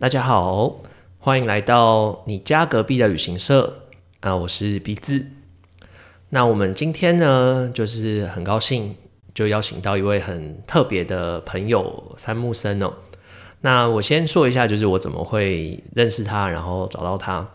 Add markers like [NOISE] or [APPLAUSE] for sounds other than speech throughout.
大家好，欢迎来到你家隔壁的旅行社啊，我是鼻子。那我们今天呢，就是很高兴就邀请到一位很特别的朋友三木森哦。那我先说一下，就是我怎么会认识他，然后找到他。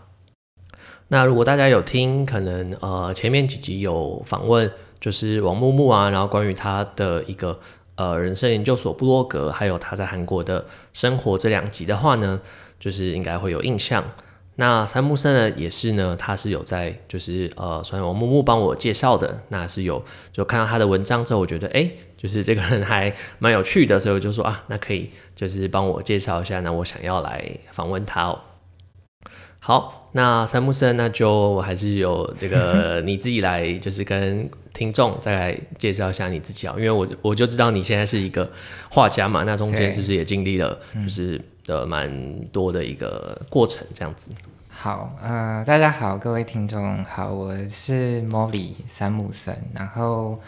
那如果大家有听，可能呃前面几集有访问，就是王木木啊，然后关于他的一个呃人生研究所布洛格，还有他在韩国的生活这两集的话呢，就是应该会有印象。那三木森呢，也是呢，他是有在就是呃，算王木木帮我介绍的，那是有就看到他的文章之后，我觉得哎，就是这个人还蛮有趣的，所以我就说啊，那可以就是帮我介绍一下，那我想要来访问他哦。好，那三木森，那就我还是有这个 [LAUGHS] 你自己来，就是跟听众再来介绍一下你自己啊，因为我我就知道你现在是一个画家嘛，那中间是不是也经历了就是呃蛮多的一个过程这样子？好，呃，大家好，各位听众好，我是 Molly 三木森，然后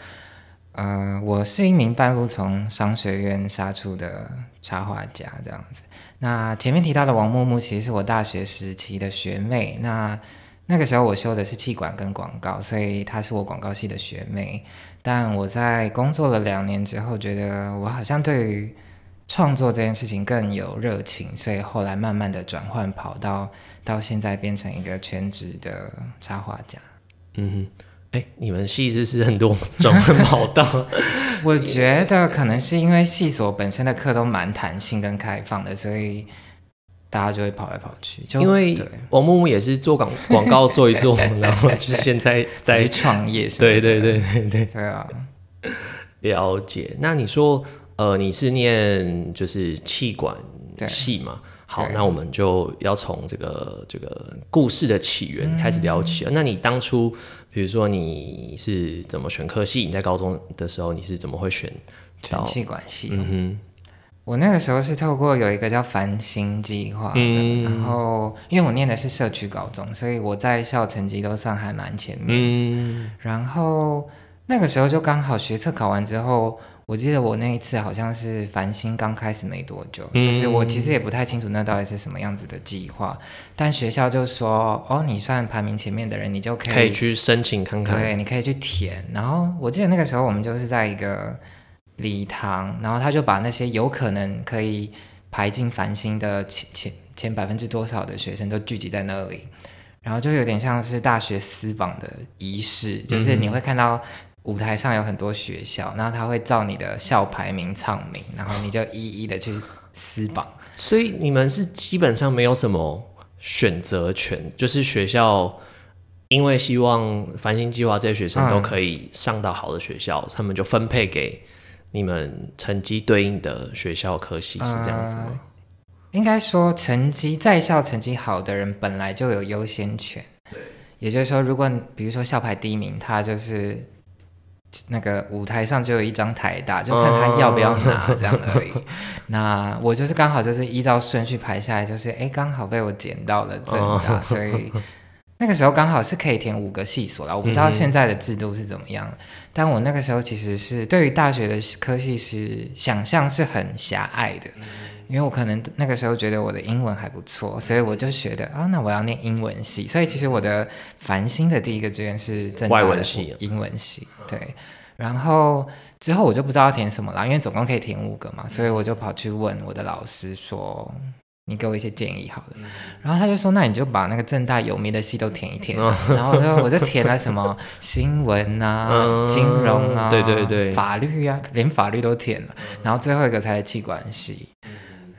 呃，我是一名半路从商学院杀出的插画家，这样子。那前面提到的王木木，其实是我大学时期的学妹。那那个时候我修的是气管跟广告，所以她是我广告系的学妹。但我在工作了两年之后，觉得我好像对于创作这件事情更有热情，所以后来慢慢的转换跑道，到现在变成一个全职的插画家。嗯哼。哎，你们系是不是很多转换跑道？[LAUGHS] 我觉得可能是因为系所本身的课都蛮弹性跟开放的，所以大家就会跑来跑去。就因为王木木也是做广广告做一做，然后就是现在在 [LAUGHS] 创业。对对对对对对啊！了解。那你说，呃，你是念就是气管系嘛？好，那我们就要从这个这个故事的起源开始聊起了。那你当初，比如说你是怎么选科系？你在高中的时候你是怎么会选全气管系？嗯哼，我那个时候是透过有一个叫繁星计划的，然后因为我念的是社区高中，所以我在校成绩都算还蛮前面的。然后那个时候就刚好学测考完之后。我记得我那一次好像是繁星刚开始没多久，就是我其实也不太清楚那到底是什么样子的计划，但学校就说哦，你算排名前面的人，你就可以可以去申请看看，对，你可以去填。然后我记得那个时候我们就是在一个礼堂，然后他就把那些有可能可以排进繁星的前前前百分之多少的学生都聚集在那里，然后就有点像是大学私榜的仪式，就是你会看到。舞台上有很多学校，然后他会照你的校排名唱名，然后你就一一的去撕榜。所以你们是基本上没有什么选择权，就是学校因为希望繁星计划这些学生都可以上到好的学校，他们就分配给你们成绩对应的学校科系，是这样子吗？应该说，成绩在校成绩好的人本来就有优先权。对，也就是说，如果比如说校排第一名，他就是。那个舞台上就有一张台大，就看他要不要拿这样而已。[LAUGHS] 那我就是刚好就是依照顺序排下来，就是哎刚好被我捡到了正大，所以那个时候刚好是可以填五个系所了。我不知道现在的制度是怎么样，但我那个时候其实是对于大学的科系是想象是很狭隘的。因为我可能那个时候觉得我的英文还不错，所以我就觉得啊，那我要念英文系。所以其实我的繁星的第一个志愿是外文系，英文系。对，然后之后我就不知道要填什么了，因为总共可以填五个嘛，所以我就跑去问我的老师说：“你给我一些建议好了。”然后他就说：“那你就把那个正大有名的系都填一填。”然后我就我就填了什么 [LAUGHS] 新闻啊、金融啊、对对对、法律啊，连法律都填了。然后最后一个才是气管系。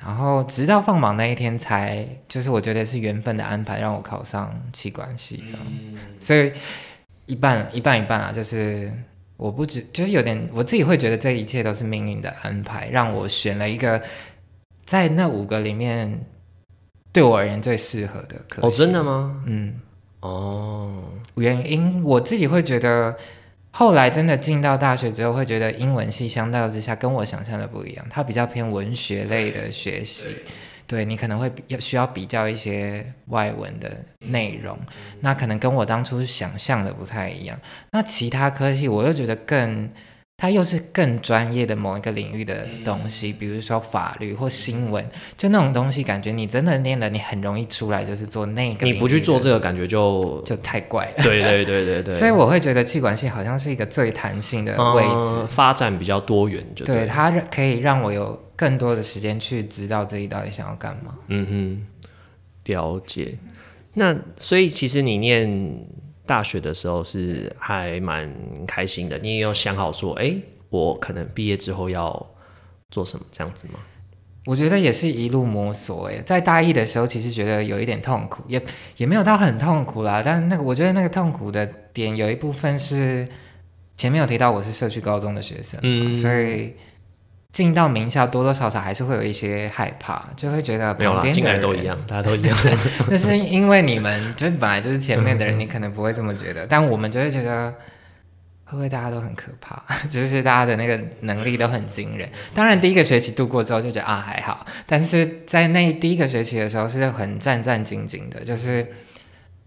然后直到放榜那一天，才就是我觉得是缘分的安排，让我考上气管系的。所以一半一半一半啊，就是我不知，就是有点我自己会觉得这一切都是命运的安排，让我选了一个在那五个里面对我而言最适合的科。哦，真的吗？嗯，哦，原因我自己会觉得。后来真的进到大学之后，会觉得英文系相较之下跟我想象的不一样，它比较偏文学类的学习，对你可能会要需要比较一些外文的内容，那可能跟我当初想象的不太一样。那其他科系我又觉得更它又是更专业的某一个领域的东西，比如说法律或新闻，就那种东西，感觉你真的念了，你很容易出来就是做那个。你不去做这个，感觉就就太怪了。对对对对对。[LAUGHS] 所以我会觉得气管系好像是一个最弹性的位置，发展比较多元，就对它可以让我有更多的时间去知道自己到底想要干嘛。嗯哼，了解。那所以其实你念。大学的时候是还蛮开心的，你也有想好说，哎，我可能毕业之后要做什么这样子吗？我觉得也是一路摸索，哎，在大一的时候其实觉得有一点痛苦，也也没有到很痛苦啦，但那个我觉得那个痛苦的点有一部分是前面有提到我是社区高中的学生，嗯，所以。进到名校多多少少还是会有一些害怕，就会觉得旁边的人都一样，[LAUGHS] 大家都一样。[LAUGHS] 那是因为你们就本来就是前面的人，你可能不会这么觉得，[LAUGHS] 但我们就会觉得会不会大家都很可怕？就是大家的那个能力都很惊人。当然第一个学期度过之后就觉得啊还好，但是在那第一个学期的时候是很战战兢兢的，就是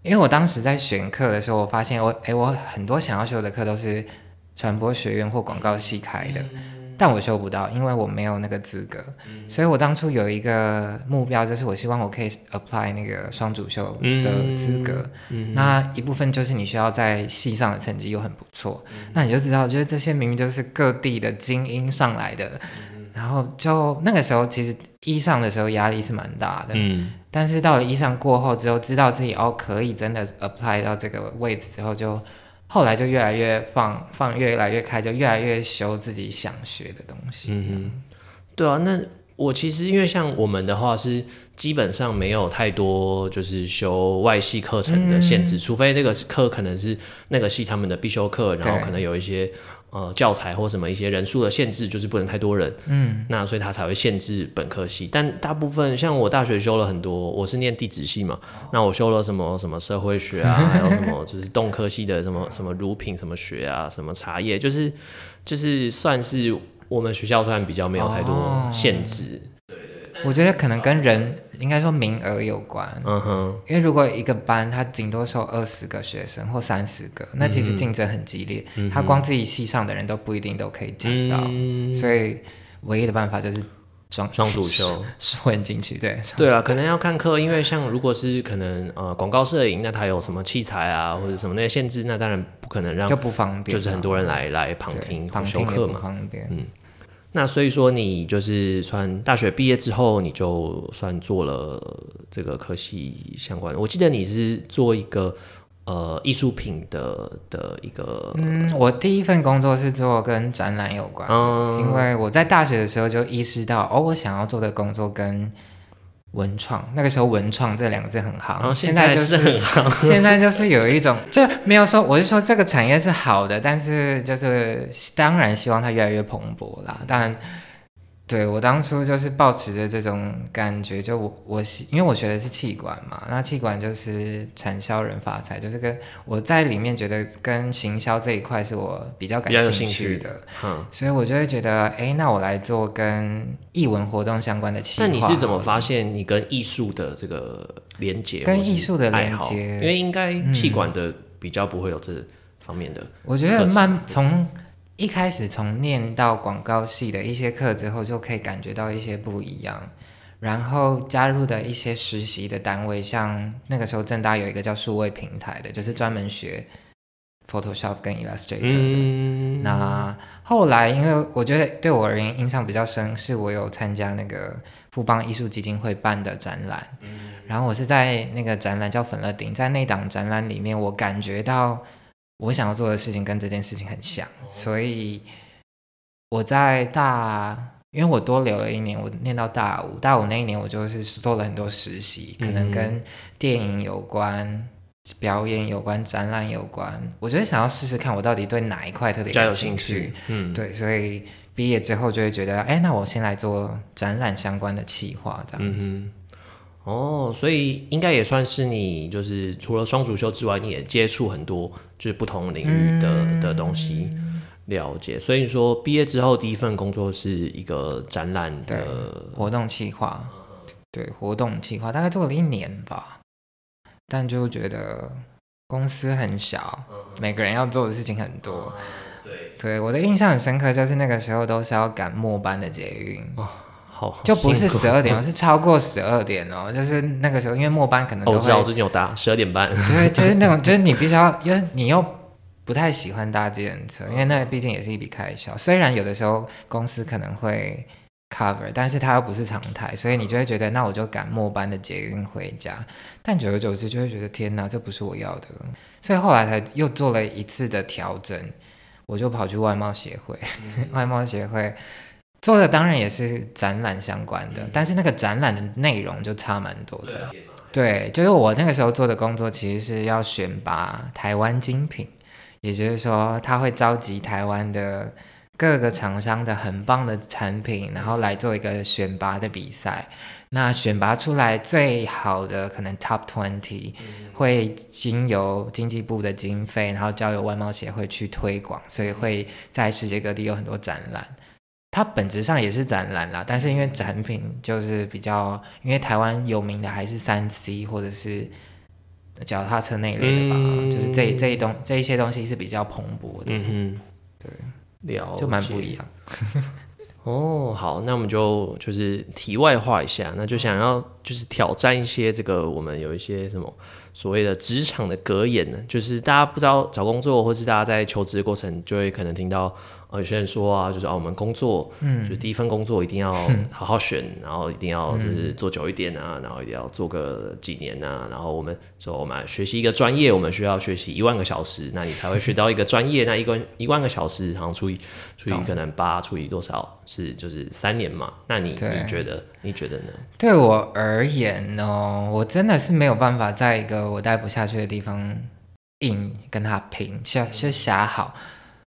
因为我当时在选课的时候，我发现我哎我很多想要修的课都是传播学院或广告系开的。但我修不到，因为我没有那个资格，所以我当初有一个目标，就是我希望我可以 apply 那个双主修的资格。那一部分就是你需要在系上的成绩又很不错，那你就知道，就是这些明明就是各地的精英上来的，然后就那个时候其实一上的时候压力是蛮大的，但是到了一上过后之后，知道自己哦可以真的 apply 到这个位置之后就。后来就越来越放放越来越开，就越来越修自己想学的东西。嗯哼，对啊，那我其实因为像我们的话是基本上没有太多就是修外系课程的限制，除非这个课可能是那个系他们的必修课，然后可能有一些。呃，教材或什么一些人数的限制，就是不能太多人。嗯，那所以他才会限制本科系。但大部分像我大学修了很多，我是念地质系嘛，那我修了什么什么社会学啊，[LAUGHS] 还有什么就是动科系的什么什么乳品什么学啊，什么茶叶，就是就是算是我们学校算比较没有太多限制。我觉得可能跟人应该说名额有关，嗯哼，因为如果一个班他顶多收二十个学生或三十个，那其实竞争很激烈，他光自己系上的人都不一定都可以讲到，所以唯一的办法就是双双主修。[LAUGHS] 混进去，对对啊，可能要看课，因为像如果是可能呃广告摄影，那他有什么器材啊或者什么那些限制，那当然不可能让就不方便，就是很多人来来旁听旁修课嘛，方便，嗯。那所以说，你就是算大学毕业之后，你就算做了这个科系相关。我记得你是做一个呃艺术品的的一个。嗯，我第一份工作是做跟展览有关，因为我在大学的时候就意识到，哦，我想要做的工作跟。文创那个时候，文创这两个字很好，然后现在就是很好。[LAUGHS] 现在就是有一种，就没有说，我是说这个产业是好的，但是就是当然希望它越来越蓬勃啦，当然。对我当初就是抱持着这种感觉，就我我因为我学的是气管嘛，那气管就是产销人发财，就是跟我在里面觉得跟行销这一块是我比较感兴趣的，嗯，所以我就会觉得，哎，那我来做跟艺文活动相关的企划。那你是怎么发现你跟艺术的这个连接？跟艺术的连接，因为应该气管的比较不会有这方面的。我觉得慢从。一开始从念到广告系的一些课之后，就可以感觉到一些不一样。然后加入的一些实习的单位，像那个时候正大有一个叫数位平台的，就是专门学 Photoshop 跟 Illustrator 的。那后来，因为我觉得对我而言印象比较深，是我有参加那个富邦艺术基金会办的展览。然后我是在那个展览叫粉乐顶，在那档展览里面，我感觉到。我想要做的事情跟这件事情很像，所以我在大，因为我多留了一年，我念到大五，大五那一年我就是做了很多实习，可能跟电影有关、表演有关、展览有关。我觉得想要试试看，我到底对哪一块特别感兴趣。嗯，对，所以毕业之后就会觉得，哎，那我先来做展览相关的企划，这样子。哦，所以应该也算是你，就是除了双主修之外，你也接触很多就是不同领域的的东西，了解。所以说毕业之后第一份工作是一个展览的活动企划，对活动企划大概做了一年吧，但就觉得公司很小，[LAUGHS] 每个人要做的事情很多，对。对，我的印象很深刻，就是那个时候都是要赶末班的捷运，好，就不是十二点哦，是超过十二点哦。就是那个时候，因为末班可能哦，都我知道，我，最近有搭十二点半。对，[LAUGHS] 就是那种，就是你必须要，因为你又不太喜欢搭计程车，因为那毕竟也是一笔开销。虽然有的时候公司可能会 cover，但是它又不是常态，所以你就会觉得，那我就赶末班的捷运回家。但久而久之，就会觉得天哪，这不是我要的。所以后来才又做了一次的调整，我就跑去外贸协会，[LAUGHS] 外贸协会。做的当然也是展览相关的，但是那个展览的内容就差蛮多的。对，就是我那个时候做的工作，其实是要选拔台湾精品，也就是说，他会召集台湾的各个厂商的很棒的产品，然后来做一个选拔的比赛。那选拔出来最好的可能 Top Twenty 会经由经济部的经费，然后交由外贸协会去推广，所以会在世界各地有很多展览。它本质上也是展览啦，但是因为展品就是比较，因为台湾有名的还是三 C 或者是脚踏车那一类的吧，嗯就是这这一东这一些东西是比较蓬勃的，嗯哼，对，了就蛮不一样。[LAUGHS] 哦，好，那我们就就是题外话一下，那就想要就是挑战一些这个我们有一些什么所谓的职场的格言呢，就是大家不知道找工作，或是大家在求职的过程，就会可能听到呃有些人说啊，就是啊我们工作，嗯，就第一份工作一定要好好选，然后一定要就是做久一点啊，然后一定要做个几年啊，然后我们说我们学习一个专业，我们需要学习一万个小时，那你才会学到一个专业，那一万一万个小时，然后除以除以可能八除以多少是就是三年嘛？那你你觉得你觉得呢？对我而言呢，我真的是没有办法在一个我待不下去的地方硬跟他拼，就就瞎好。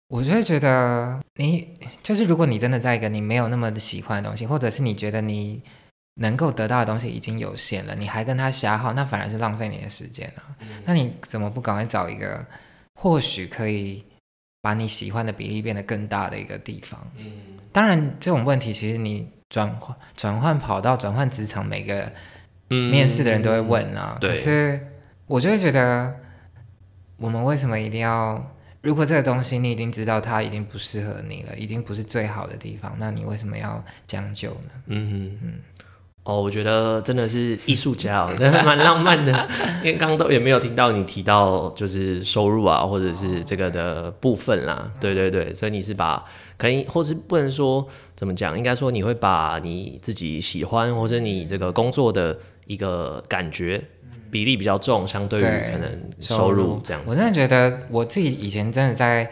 我就会觉得你就是，如果你真的在一个你没有那么喜欢的东西，或者是你觉得你能够得到的东西已经有限了，你还跟他瞎耗，那反而是浪费你的时间啊。那你怎么不赶快找一个或许可以把你喜欢的比例变得更大的一个地方？嗯，当然，这种问题其实你转换转换跑道、转换职场，每个嗯面试的人都会问啊。对可是我就会觉得，我们为什么一定要？如果这个东西你已经知道它已经不适合你了，已经不是最好的地方，那你为什么要将就呢？嗯哼嗯。哦，我觉得真的是艺术家哦，[LAUGHS] 真的蛮浪漫的。因为刚刚都也没有听到你提到就是收入啊，或者是这个的部分啦。对对对，所以你是把可以，或是不能说怎么讲，应该说你会把你自己喜欢或者你这个工作的一个感觉比例比较重，相对于可能收入这样子。我真的觉得我自己以前真的在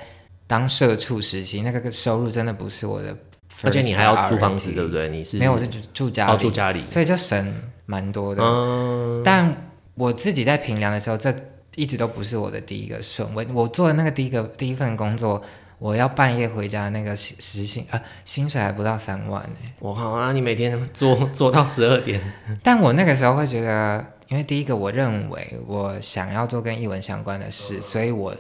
当社畜实习，那个收入真的不是我的而且你还要租房子，对不对？你是没有，我是住住家里，哦住家里，所以就省蛮多的。嗯，但我自己在评量的时候，这一直都不是我的第一个顺位。我做的那个第一个第一份工作，我要半夜回家，那个时时薪啊，薪水还不到三万呢。我靠，啊你每天做 [LAUGHS] 做到十二点，但我那个时候会觉得，因为第一个，我认为我想要做跟译文相关的事，所以我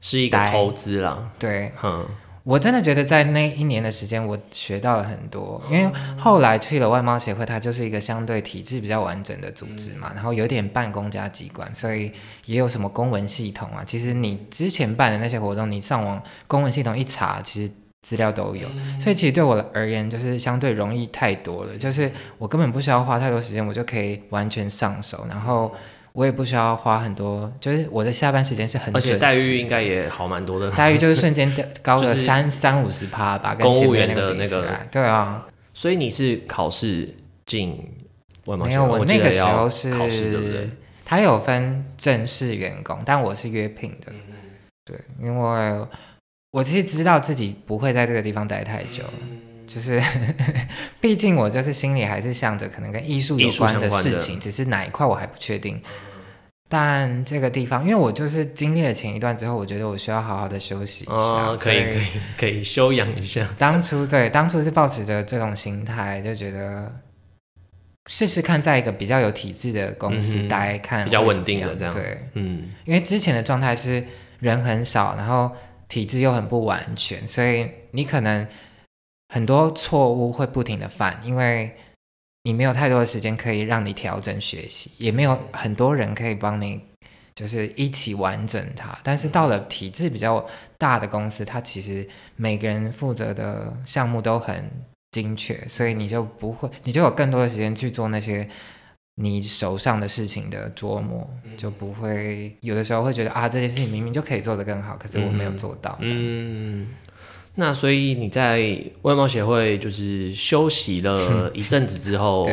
是一个投资啦。对嗯，我真的觉得在那一年的时间，我学到了很多。因为后来去了外贸协会，它就是一个相对体制比较完整的组织嘛，然后有点半公家机关，所以也有什么公文系统啊。其实你之前办的那些活动，你上网公文系统一查，其实资料都有。所以其实对我而言，就是相对容易太多了。就是我根本不需要花太多时间，我就可以完全上手，然后。我也不需要花很多，就是我的下班时间是很而准时，且待遇应该也好蛮多的。待遇就是瞬间高了三三五十趴吧，跟公务员的那个对啊，所以你是考试进外贸没有，我那个时候是考试，对不对？他有分正式员工，但我是约聘的，对，因为我其实知道自己不会在这个地方待太久，就是 [LAUGHS] 毕竟我就是心里还是想着可能跟艺术有关的事情，只是哪一块我还不确定。但这个地方，因为我就是经历了前一段之后，我觉得我需要好好的休息一下。哦，可以所可以可以休养一下。当初对，当初是抱持着这种心态，就觉得试试看，在一个比较有体制的公司待，看比较稳定的这样对，嗯因为之前的状态是人很少，然后体制又很不完全，所以你可能很多错误会不停的犯，因为你没有太多的时间可以让你调整学习，也没有很多人可以帮你就是一起完整它。但是到了体制比较大的公司，它其实每个人负责的项目都很精确，所以你就不会，你就有更多的时间去做那些你手上的事情的琢磨，就不会有的时候会觉得啊，这件事情明明就可以做得更好，可是我没有做到。嗯。那所以你在外貌协会就是休息了 [LAUGHS] 一阵子之后，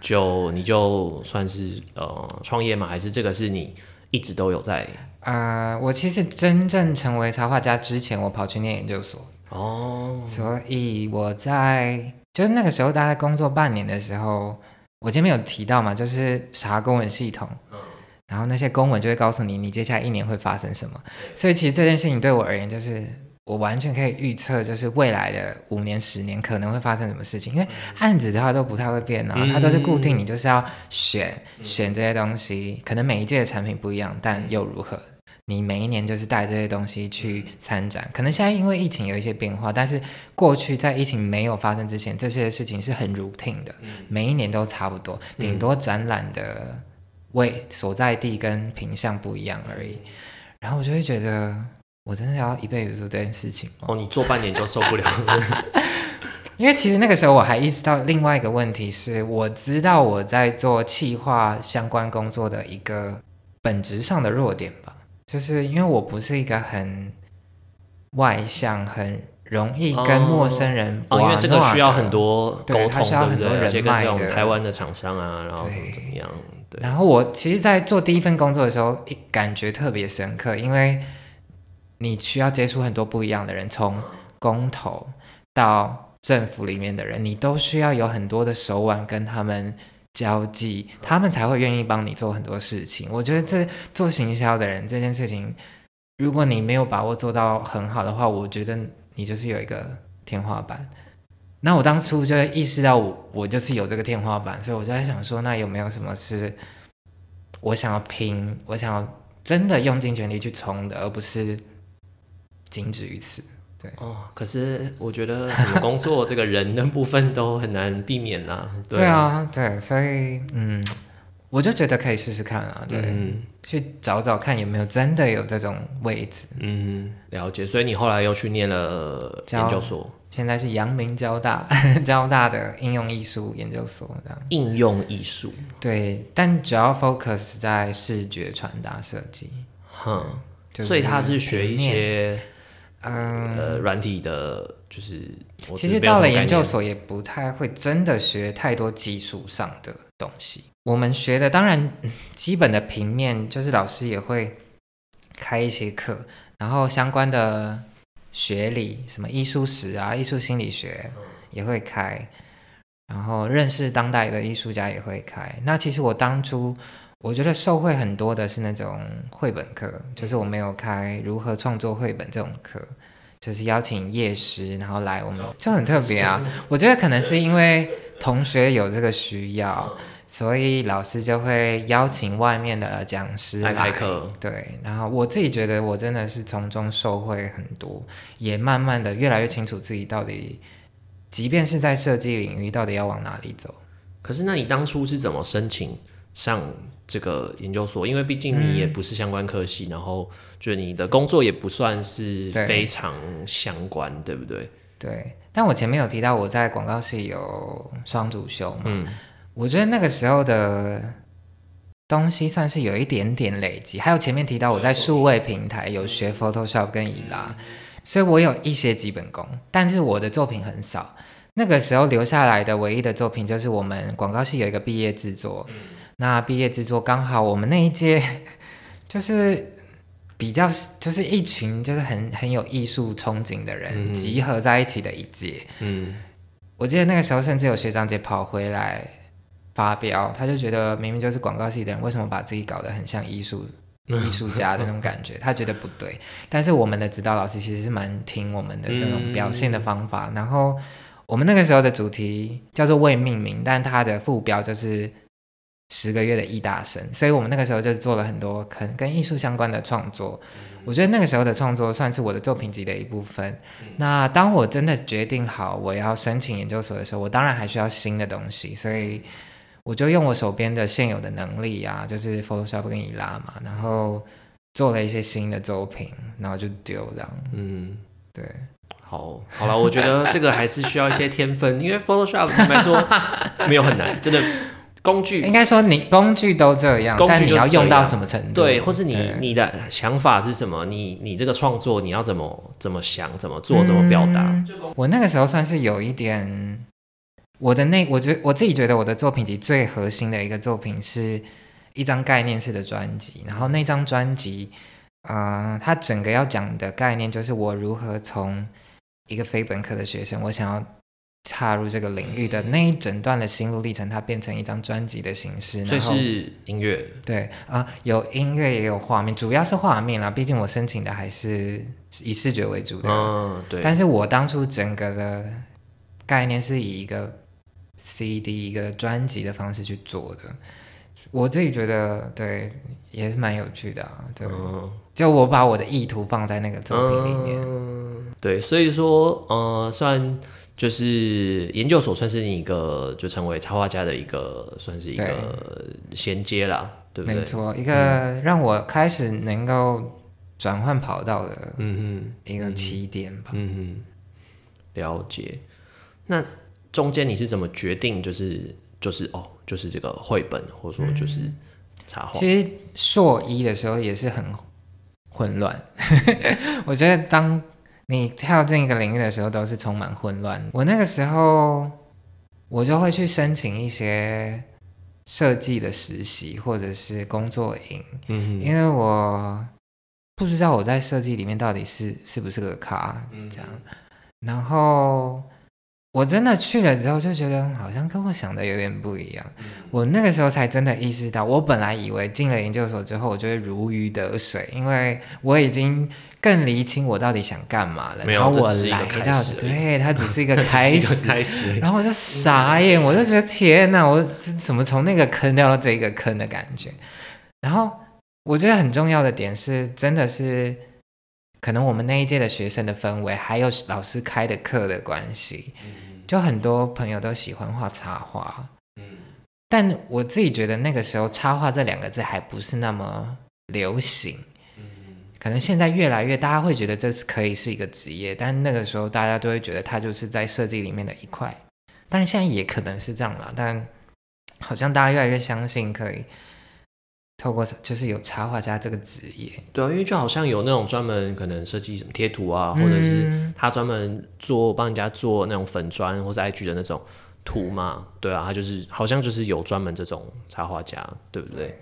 就你就算是呃创业嘛？还是这个是你一直都有在？啊，我其实真正成为插画家之前，我跑去念研究所哦，所以我在就是那个时候大概工作半年的时候，我前面有提到嘛，就是查公文系统，嗯，然后那些公文就会告诉你你接下来一年会发生什么，所以其实这件事情对我而言就是。我完全可以预测，就是未来的五年、十年可能会发生什么事情，因为案子的话都不太会变啊，它都是固定，你就是要选选这些东西。可能每一届的产品不一样，但又如何？你每一年就是带这些东西去参展。可能现在因为疫情有一些变化，但是过去在疫情没有发生之前，这些事情是很 routine 的，每一年都差不多，顶多展览的位所在地跟品相不一样而已。然后我就会觉得。我真的要一辈子做这件事情哦？你做半年就受不了了？[LAUGHS] 因为其实那个时候我还意识到另外一个问题是，我知道我在做企划相关工作的一个本质上的弱点吧，就是因为我不是一个很外向、很容易跟陌生人哦，因为这个需要很多沟通，需要很多人脉的台湾的厂商啊，然后怎么怎么样？对。然后我其实，在做第一份工作的时候，感觉特别深刻，因为。你需要接触很多不一样的人，从工头到政府里面的人，你都需要有很多的手腕跟他们交际，他们才会愿意帮你做很多事情。我觉得这做行销的人这件事情，如果你没有把握做到很好的话，我觉得你就是有一个天花板。那我当初就意识到我我就是有这个天花板，所以我就在想说，那有没有什么是我想要拼，我想要真的用尽全力去冲的，而不是。仅止于此，对哦。可是我觉得什么工作这个人的部分都很难避免啦。[LAUGHS] 对啊，对，所以嗯，我就觉得可以试试看啊，对，去找找看有没有真的有这种位置。嗯，了解。所以你后来又去念了研究所，现在是阳明交大 [LAUGHS] 交大的应用艺术研究所这样。应用艺术，对，但主要 focus 在视觉传达设计。哼，所以他是学一些。嗯，呃，软体的，就是其实到了研究所也不太会真的学太多技术上的东西。我们学的当然 [LAUGHS] 基本的平面，就是老师也会开一些课，然后相关的学理，什么艺术史啊、艺术心理学也会开，然后认识当代的艺术家也会开。那其实我当初。我觉得受惠很多的是那种绘本课，就是我没有开如何创作绘本这种课，就是邀请叶师，然后来我们就很特别啊。[LAUGHS] 我觉得可能是因为同学有这个需要，所以老师就会邀请外面的讲师来开课。对，然后我自己觉得我真的是从中受惠很多，也慢慢的越来越清楚自己到底，即便是在设计领域，到底要往哪里走。可是那你当初是怎么申请上？这个研究所，因为毕竟你也不是相关科系，然后就你的工作也不算是非常相关，对不对？对。但我前面有提到我在广告系有双主修嘛，嗯，我觉得那个时候的东西算是有一点点累积。还有前面提到我在数位平台有学 Photoshop 跟伊拉，所以我有一些基本功，但是我的作品很少。那个时候留下来的唯一的作品就是我们广告系有一个毕业制作。那毕业制作刚好我们那一届 [LAUGHS] 就是比较就是一群就是很很有艺术憧憬的人集合在一起的一届。嗯，我记得那个时候甚至有学长姐跑回来发飙，他就觉得明明就是广告系的人，为什么把自己搞得很像艺术 [LAUGHS] 艺术家的那种感觉？他觉得不对。但是我们的指导老师其实是蛮听我们的这种表现的方法。然后我们那个时候的主题叫做未命名，但它的副标就是。十个月的艺大生，所以我们那个时候就做了很多可能跟艺术相关的创作。我觉得那个时候的创作算是我的作品集的一部分。那当我真的决定好我要申请研究所的时候，我当然还需要新的东西，所以我就用我手边的现有的能力啊，就是 Photoshop 跟伊拉嘛，然后做了一些新的作品，然后就丢这样。嗯，对，好，好了，我觉得这个还是需要一些天分，因为 Photoshop 坦白说没有很难，真的工具应该说你工具都这样，工具但你要用到什么程度？对，或是你你的想法是什么？你你这个创作你要怎么怎么想、怎么做、怎么表达？嗯我那个时候算是有一点，我的那我觉我自己觉得我的作品集最核心的一个作品是一张概念式的专辑，然后那张专辑，呃，它整个要讲的概念就是我如何从一个非本科的学生，我想要。踏入这个领域的那一整段的心路历程，它变成一张专辑的形式，所以然后是音乐，对啊、有音乐也有画面，主要是画面啦。毕竟我申请的还是以视觉为主的。嗯，对，但是我当初整个的概念是以一个 CD 一个专辑的方式去做的，我自己觉得对也是蛮有趣的啊。对，嗯就我把我的意图放在那个作品里面。嗯，对，所以说，呃，算就是研究所算是你一个就成为插画家的一个算是一个衔接啦，对不对？没错，一个让我开始能够转换跑道的嗯一个起点吧。哼，嗯哼，了解。那中间你是怎么决定就是就是哦，就是这个绘本，或者说就是插画？其实硕一的时候也是很混乱，[LAUGHS] 我觉得当你跳进一个领域的时候，都是充满混乱。我那个时候，我就会去申请一些设计的实习或者是工作营，嗯，因为我不知道我在设计里面到底是是不是个咖，嗯这样。然后我真的去了之后，就觉得好像跟我想的有点不一样。嗯我那个时候才真的意识到，我本来以为进了研究所之后，我就会如鱼得水，因为我已经更厘清我到底想干嘛了。没有然后我来到，对，它只是一个 [LAUGHS] 开始。开始，然后我就傻眼，我就觉得天哪，我这怎么从那个坑掉到这个坑的感觉？然后我觉得很重要的点是，真的是可能我们那一届的学生的氛围，还有老师开的课的关系，就很多朋友都喜欢画插画。嗯但我自己觉得那个时候“插画”这两个字还不是那么流行，嗯可能现在越来越大家会觉得这是可以是一个职业，但那个时候大家都会觉得它就是在设计里面的一块。当然现在也可能是这样了，但好像大家越来越相信可以透过就是有插画家这个职业，对啊，因为就好像有那种专门可能设计什么贴图啊，或者是嗯他专门做帮人家做那种粉砖或者 IG 的那种图嘛，对啊，他就是好像就是有专门这种插画家，对不对？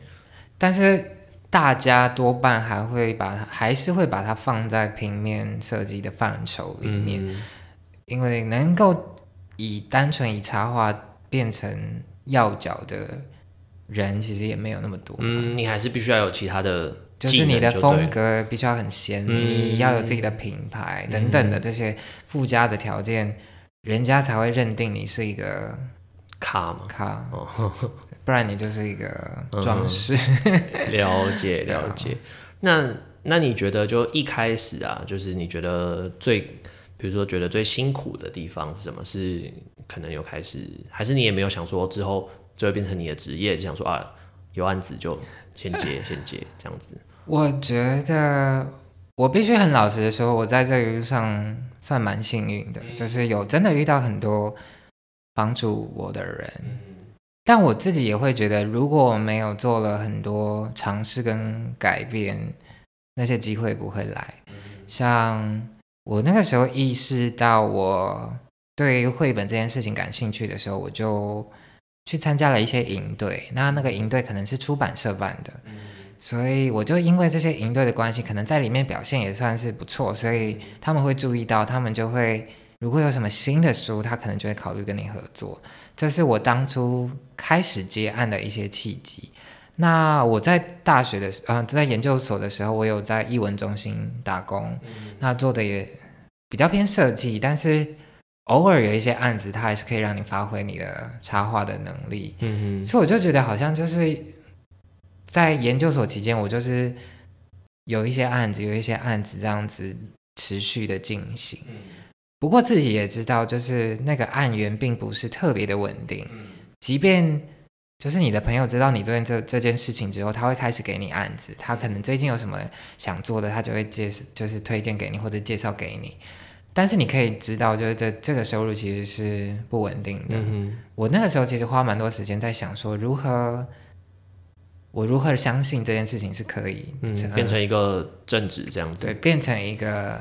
但是大家多半还会把它还是会把它放在平面设计的范畴里面。嗯因为能够以单纯以插画变成要角的人，其实也没有那么多。嗯，你还是必须要有其他的就是你的对风格必须要很鲜明，嗯你要有自己的品牌等等的这些附加的条件，人家才会认定你是一个卡嘛，咖，哦，[LAUGHS] 不然你就是一个装饰。[LAUGHS] 了解 [LAUGHS] 了解。那那你觉得就一开始啊，就是你觉得最，比如说觉得最辛苦的地方是什么？是可能有开始，还是你也没有想说之后就会变成你的职业，就想说啊，有案子就先接先接这样子。我觉得我必须很老实的说，我在这一路上算蛮幸运的，就是有真的遇到很多帮助我的人。但我自己也会觉得，如果我没有做了很多尝试跟改变，那些机会不会来。像我那个时候意识到我对绘本这件事情感兴趣的时候，我就去参加了一些营队。那那个营队可能是出版社办的，所以我就因为这些营队的关系，可能在里面表现也算是不错，所以他们会注意到，他们就会如果有什么新的书，他可能就会考虑跟你合作。这是我当初开始接案的一些契机。那我在大学的时，呃，在研究所的时候，我有在译文中心打工，那做的也比较偏设计，但是偶尔有一些案子，它还是可以让你发挥你的插画的能力。嗯所以我就觉得好像就是在研究所期间，我就是有一些案子，有一些案子这样子持续的进行。不过自己也知道，就是那个案源并不是特别的稳定，即便就是你的朋友知道你做这这件事情之后，他会开始给你案子，他可能最近有什么想做的，他就会介就是推荐给你或者介绍给你。但是你可以知道，就是这这个收入其实是不稳定的。我那个时候其实花蛮多时间在想说，如何我如何相信这件事情是可以变成一个正职这样子，对，变成一个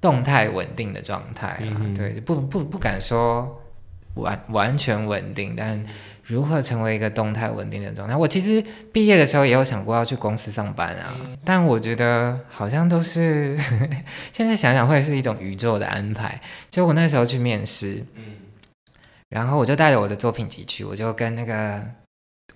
动态稳定的状态啊。对，不不不敢说完完全稳定，但。如何成为一个动态稳定的状态？我其实毕业的时候也有想过要去公司上班啊，但我觉得好像都是 [LAUGHS] 现在想想会是一种宇宙的安排。就我那时候去面试，然后我就带着我的作品集去，我就跟那个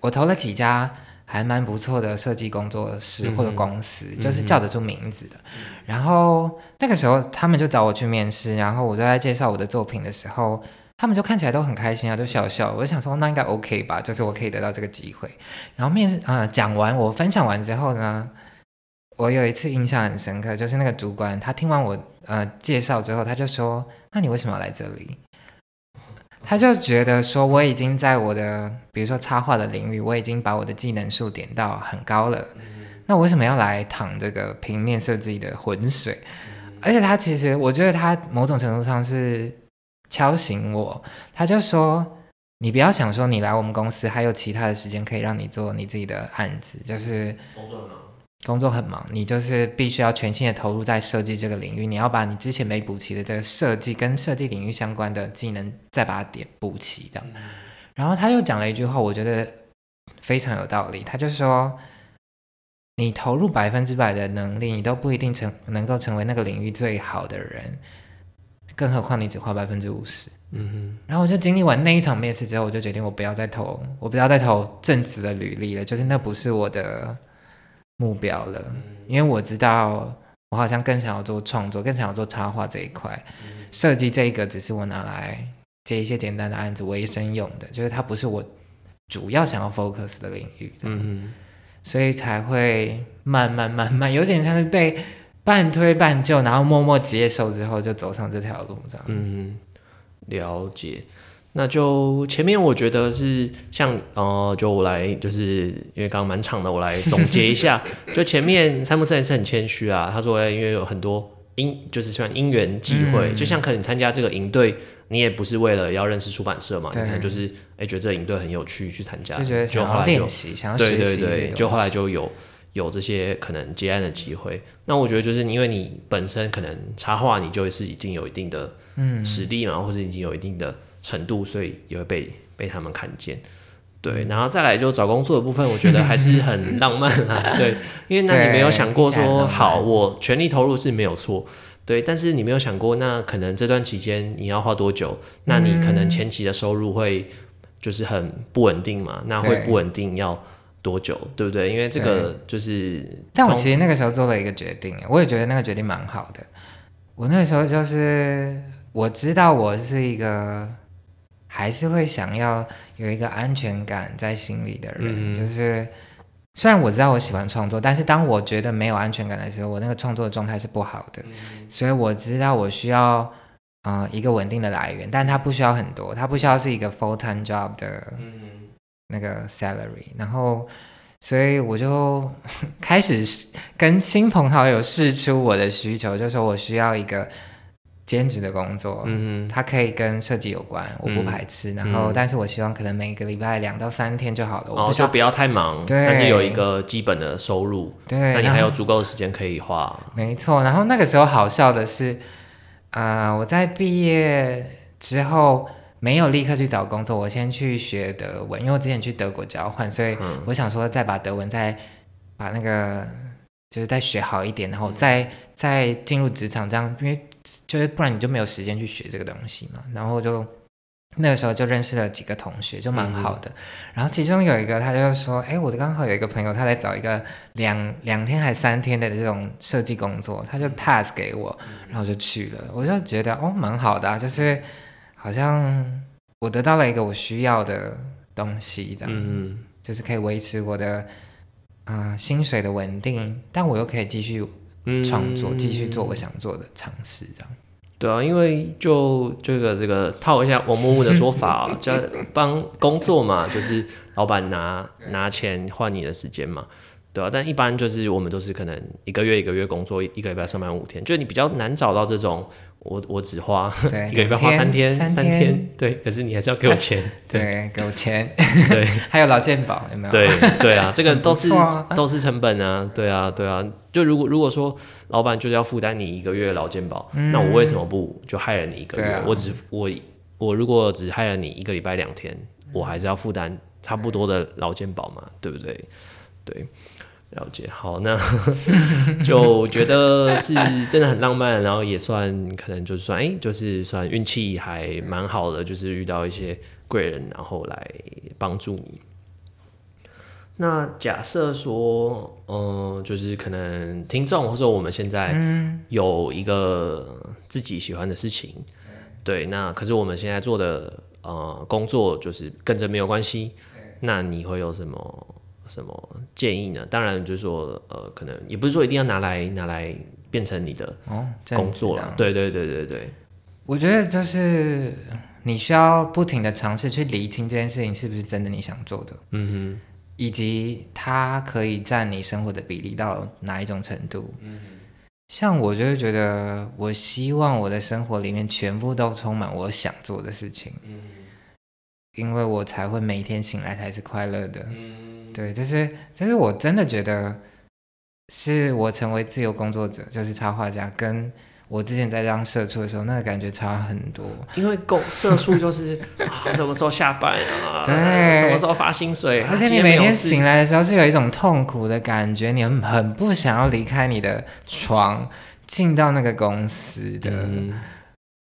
我投了几家还蛮不错的设计工作室或者公司，就是叫得出名字的。然后那个时候他们就找我去面试，然后我就在介绍我的作品的时候。他们就看起来都很开心啊，都笑笑。我就想说，那应该 OK 吧，就是我可以得到这个机会。然后面试啊，讲完我分享完之后呢，我有一次印象很深刻，就是那个主管他听完我呃介绍之后，他就说：“那你为什么要来这里？”他就觉得说，我已经在我的比如说插画的领域，我已经把我的技能数点到很高了。那我为什么要来淌这个平面设计的浑水？而且他其实，我觉得他某种程度上是。敲醒我，他就说：“你不要想说你来我们公司还有其他的时间可以让你做你自己的案子，就是工作很忙，工作很忙，你就是必须要全心的投入在设计这个领域，你要把你之前没补齐的这个设计跟设计领域相关的技能再把它点补齐的。”然后他又讲了一句话，我觉得非常有道理，他就说：“你投入百分之百的能力，你都不一定成能够成为那个领域最好的人。”更何况你只花百分之五十，嗯哼。然后我就经历完那一场面试之后，我就决定我不要再投，我不要再投正职的履历了，就是那不是我的目标了。因为我知道我好像更想要做创作，更想要做插画这一块，设计这一个只是我拿来接一些简单的案子为生用的，就是它不是我主要想要 focus 的领域，嗯哼。所以才会慢慢慢慢有点像是被。半推半就，然后默默接受之后，就走上这条路，这样。嗯，了解。那就前面我觉得是像呃，就我来，就是因为刚刚蛮长的，我来总结一下。[LAUGHS] 就前面三木森也是很谦虚啊，他说因为有很多因，就是算因缘际会，就像可能参加这个营队，你也不是为了要认识出版社嘛，你可能就是哎觉得这营队很有趣去参加，就觉得想要练习，想要学习，对对对，就后来就有。有这些可能接案的机会，那我觉得就是因为你本身可能插画，你就是已经有一定的嗯实力嘛，或者已经有一定的程度，所以也会被被他们看见。对，然后再来就找工作的部分，我觉得还是很浪漫啊。[LAUGHS] 对，因为那你没有想过说，好，我全力投入是没有错，对，但是你没有想过，那可能这段期间你要花多久？那你可能前期的收入会就是很不稳定嘛？那会不稳定要。多久，对不对？因为这个就是，但我其实那个时候做了一个决定，我也觉得那个决定蛮好的。我那个时候就是我知道我是一个还是会想要有一个安全感在心里的人，就是虽然我知道我喜欢创作，但是当我觉得没有安全感的时候，我那个创作的状态是不好的。所以我知道我需要啊一个稳定的来源，但它不需要很多，它不需要是一个 full time job 的。那个 salary，然后，所以我就 [LAUGHS] 开始跟亲朋好友试出我的需求，就说我需要一个兼职的工作，嗯它可以跟设计有关，我不排斥。然后，但是我希望可能每个礼拜两到三天就好了，哦，就不要太忙，但是有一个基本的收入，对，那你还有足够的时间可以花。没错，然后那个时候好笑的是，啊，我在毕业之后。没有立刻去找工作，我先去学德文，因为我之前去德国交换，所以我想说再把德文再把那个就是再学好一点，然后再再进入职场，这样因为就是不然你就没有时间去学这个东西嘛。然后就那个时候就认识了几个同学，就蛮好的。然后其中有一个他就说：“哎，我刚好有一个朋友，他在找一个两两天还三天的这种设计工作，他就 pass 给我，然后就去了。我就觉得哦，蛮好的，啊，就是。”好像我得到了一个我需要的东西，这样，就是可以维持我的啊薪水的稳定，但我又可以继续创作，继续做我想做的尝试，这样。对啊，因为就这个这个套一下王木木的说法啊，[LAUGHS] 叫帮工作嘛，就是老板拿拿钱换你的时间嘛，对啊，但一般就是我们都是可能一个月一个月工作，一个礼拜上班五天，就你比较难找到这种。我我只花一个礼拜花三天三天，对，可是你还是要给我钱，[LAUGHS] 对，给我钱，对，[LAUGHS] 还有劳健保有没有？对对啊，这个都是都是成本啊，对啊对啊，就如果如果说老板就是要负担你一个月劳健保，那我为什么不就害了你一个月？我只我我如果只害了你一个礼拜两天，我还是要负担差不多的劳健保嘛，对不对？对。了解，好，那 [LAUGHS] 就觉得是真的很浪漫，然后也算可能就是算哎，就是算运气还蛮好的，就是遇到一些贵人，然后来帮助你。那假设说，嗯，就是可能听众或者我们现在有一个自己喜欢的事情，对，那可是我们现在做的呃工作就是跟这没有关系，那你会有什么？什么建议呢？当然就是说，呃，可能也不是说一定要拿来拿来变成你的工作了。对对对对对，我觉得就是你需要不停的尝试去厘清这件事情是不是真的你想做的，嗯哼，以及它可以占你生活的比例到哪一种程度。嗯，像我就会觉得，我希望我的生活里面全部都充满我想做的事情，嗯，因为我才会每天醒来才是快乐的。嗯。对，就是，就是我真的觉得，是我成为自由工作者，就是插画家，跟我之前在当社畜的时候，那个感觉差很多。因为工社畜就是啊，什么时候下班啊？[LAUGHS] 对，什么时候发薪水？而且你每天醒来的时候是有一种痛苦的感觉，你很很不想要离开你的床，进到那个公司的。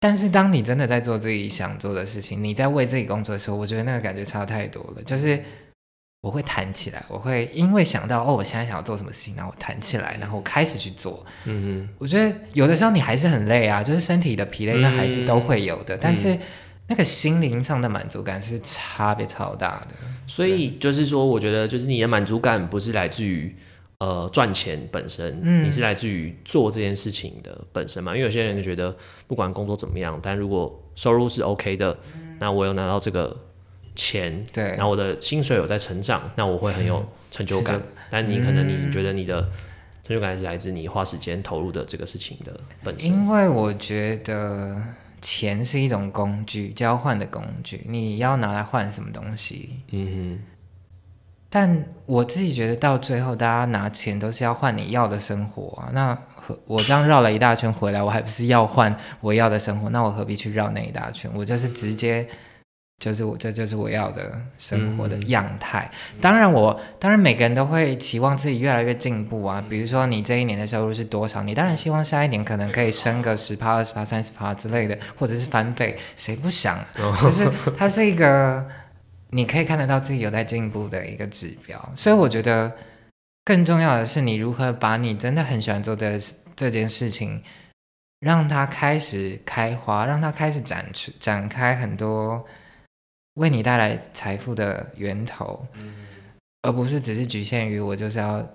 但是当你真的在做自己想做的事情，你在为自己工作的时候，我觉得那个感觉差太多了，就是。我会弹起来，我会因为想到哦，我现在想要做什么事情，然后我弹起来，然后我开始去做。嗯哼，我觉得有的时候你还是很累啊，就是身体的疲累，那还是都会有的。但是那个心灵上的满足感是差别超大的。所以就是说，我觉得就是你的满足感不是来自于呃赚钱本身，你是来自于做这件事情的本身嘛。因为有些人就觉得不管工作怎么样，但如果收入是 OK 的，那我有拿到这个。钱，对，然后我的薪水有在成长，那我会很有成就感。但你可能你觉得你的成就感是来自你花时间投入的这个事情的本身。因为我觉得钱是一种工具，交换的工具，你要拿来换什么东西？嗯哼。但我自己觉得到最后，大家拿钱都是要换你要的生活啊。那我这样绕了一大圈回来，我还不是要换我要的生活？那我何必去绕那一大圈？我就是直接。就是我，这就是我要的生活的样态。当然，我当然每个人都会期望自己越来越进步啊。比如说，你这一年的收入是多少？你当然希望下一年可能可以升个十趴、二十趴、三十趴之类的，或者是翻倍，谁不想？就是它是一个你可以看得到自己有在进步的一个指标。所以我觉得更重要的是，你如何把你真的很喜欢做的这件事情，让它开始开花，让它开始展出展开很多。为你带来财富的源头，而不是只是局限于我就是要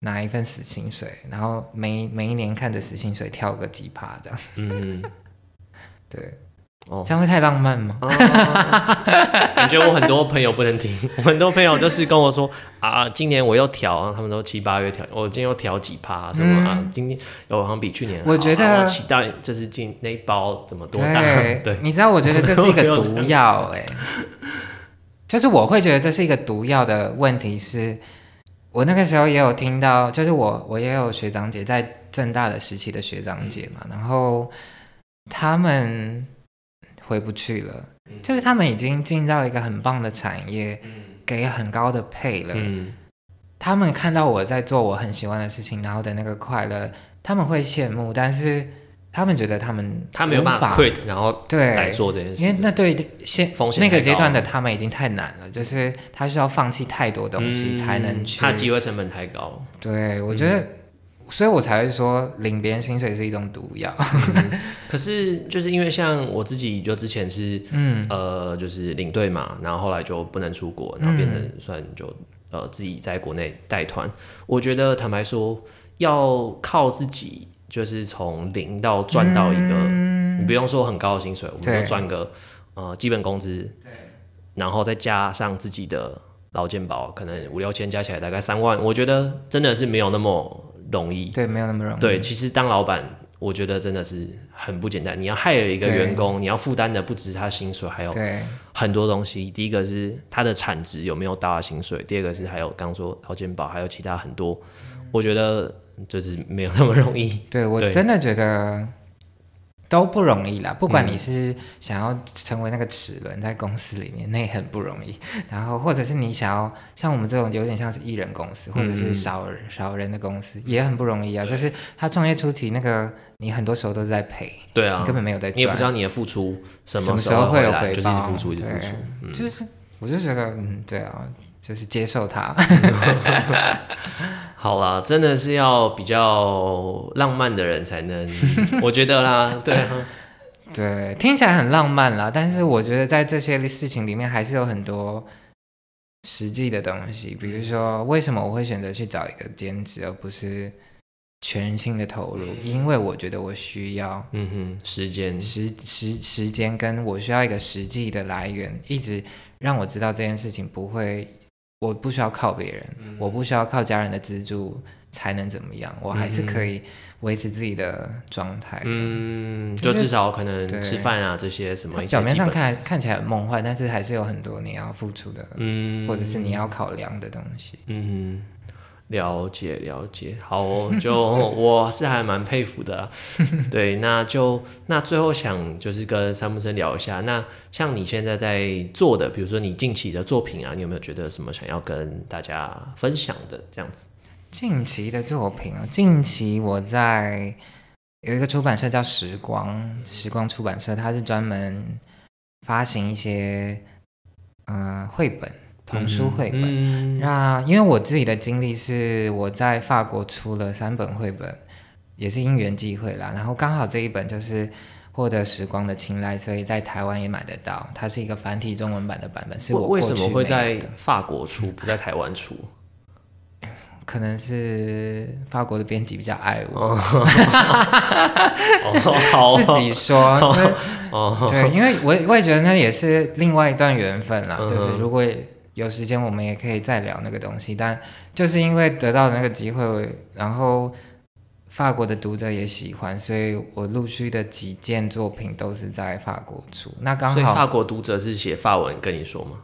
拿一份死薪水，然后每每一年看着死薪水跳个几趴这样。嗯，[LAUGHS] 对。哦，这样会太浪漫吗？[LAUGHS] 感觉我很多朋友不能听，[LAUGHS] 我很多朋友就是跟我说啊，今年我又调，他们都七八月调，我今天又调几趴什么啊？今天有好像比去年，我觉得期待就是进那一包怎么多大？对，[LAUGHS] 你知道，我觉得这是一个毒药哎，就是我会觉得这是一个毒药的问题是，我那个时候也有听到，就是我我也有学长姐在正大的时期的学长姐嘛，然后他们。回不去了，就是他们已经进到一个很棒的产业，给很高的配了。他们看到我在做我很喜欢的事情，然后的那个快乐，他们会羡慕，但是他们觉得他们他没有办法 quit，然后对。来做这件事，因为那对现那个阶段的他们已经太难了，就是他需要放弃太多东西才能去，他机会成本太高。对，我觉得。所以我才会说领别人薪水是一种毒药。[LAUGHS] 可是就是因为像我自己就之前是，嗯，呃，就是领队嘛，然后后来就不能出国，然后变成算就呃自己在国内带团。我觉得坦白说，要靠自己就是从零到赚到一个，你不用说很高的薪水，我们就赚个呃基本工资，然后再加上自己的劳健保，可能五六千加起来大概三万，我觉得真的是没有那么容易。对，没有那么容易。对，其实当老板，我觉得真的是很不简单。你要害了一个对员工，你要负担的不只是他薪水，还有很多东西。第一个是他的产值有没有到他薪水，第二个是还有刚刚说劳健保，还有其他很多，我觉得就是没有那么容易。对，我对真的觉得都不容易啦。不管嗯你是想要成为那个齿轮在公司里面，那也很不容易。[LAUGHS] 然后，或者是你想要像我们这种有点像是艺人公司，或者是嗯少人、少人的公司，也很不容易啊。就是他创业初期，那个你很多时候都是在赔，对啊你，根本没有在赚你也不知。道你的付出什什么时时候会有来，回就是一直报付出，一直付对出。嗯，就是，我就觉得，嗯，对啊，就是接受它。[LAUGHS] [LAUGHS] 好啦，真的是要比较浪漫的人才能，[LAUGHS] 我觉得啦，对啊，对，听起来很浪漫啦，但是我觉得在这些事情里面还是有很多实际的东西，比如说为什么我会选择去找一个兼职，而不是全心的投入，因为我觉得我需要嗯哼，时间，时时时间，跟我需要一个实际的来源，一直让我知道这件事情不会，我不需要靠别人，我不需要靠家人的资助才能怎么样，我还是可以维持自己的状态。嗯，就就是至少可能吃饭啊这些什么些表面上，看看起来很梦幻，但是还是有很多你要付出的，嗯，或者是你要考量的东西。嗯，了解了解，好哦、就 [LAUGHS] 我是还蛮佩服的啦。[LAUGHS] 对，那就那最后想就是跟三木生聊一下，那像你现在在做的，比如说你近期的作品啊，你有没有觉得什么想要跟大家分享的这样子？近期的作品啊，近期我在有一个出版社叫时光，时光出版社，它是专门发行一些呃绘本、童书绘本。嗯那因为我自己的经历是我在法国出了三本绘本，也是因缘际会啦。然后刚好这一本就是获得时光的青睐，所以在台湾也买得到。它是一个繁体中文版的版本，是我为什么会在法国出，不在台湾出？可能是法国的编辑比较爱我，[LAUGHS] 自己说，对，因为我我也觉得那也是另外一段缘分啦。就是如果有时间，我们也可以再聊那个东西。但就是因为得到那个机会，然后法国的读者也喜欢，所以我陆续的几件作品都是在法国出。那刚所以好法国读者是写法文跟你说吗？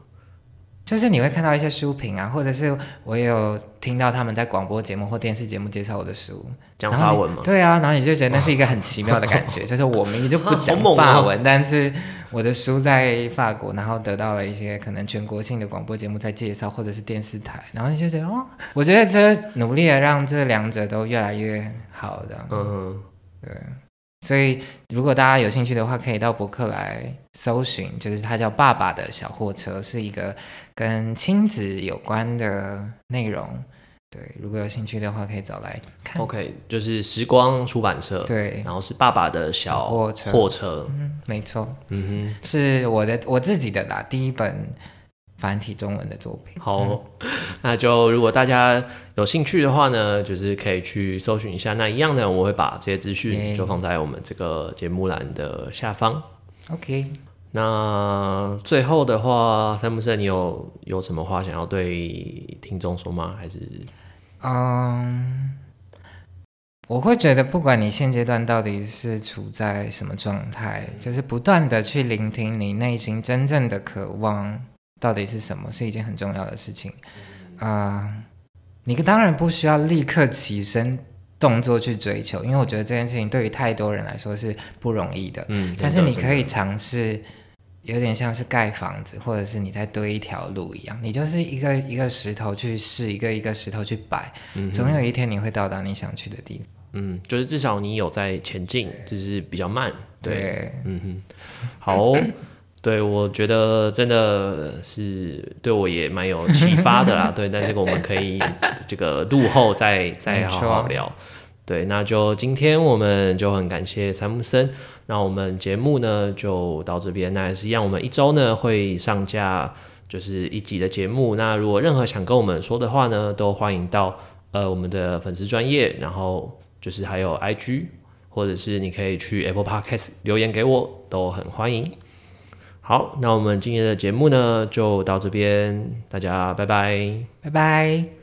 就是你会看到一些书评啊，或者是我也有听到他们在广播节目或电视节目介绍我的书，讲法文吗？对啊，然后你就觉得那是一个很奇妙的感觉，[LAUGHS] 就是我明明就不讲法文，但是我的书在法国，然后得到了一些可能全国性的广播节目在介绍，或者是电视台，然后你就觉得哦，我觉得这努力的让这两者都越来越好的，嗯对所以如果大家有兴趣的话，可以到博客来搜寻，就是它叫《爸爸的小货车》，是一个跟亲子有关的内容。对，如果有兴趣的话，可以找来看。，OK，就是时光出版社，对，然后是爸爸的小小货车货车，嗯，没错。嗯哼是我的我自己的啦，第一本繁体中文的作品。哼，好，那就如果大家有兴趣的话呢，就是可以去搜寻一下。那一样的，我会把这些资讯就放在我们这个节目栏的下方。OK，那最后的话，三木生，你有有什么话想要对听众说吗？还是嗯，我会觉得，不管你现阶段到底是处在什么状态，就是不断的去聆听你内心真正的渴望到底是什么，是一件很重要的事情。啊、你当然不需要立刻起身动作去追求，因为我觉得这件事情对于太多人来说是不容易的。嗯，但是你可以尝试，有点像是盖房子，或者是你在堆一条路一样，你就是一个一个石头去试，一个一个石头去摆，嗯总有一天你会到达你想去的地方。嗯，就是至少你有在前进，就是比较慢。对，对，嗯哼，好哦、[LAUGHS] 对我觉得真的是对我也蛮有启发的啦。[LAUGHS] 对，但这个我们可以这个录后再 [LAUGHS] 再好好聊。对，那就今天我们就很感谢三木森。那我们节目呢就到这边，那也是一样，我们一周呢会上架就是一集的节目。那如果任何想跟我们说的话呢，都欢迎到呃我们的粉丝专业，然后就是还有 IG 或者是你可以去 Apple Podcast 留言给我，都很欢迎。好，那我们今天的节目呢就到这边，大家拜拜，拜拜。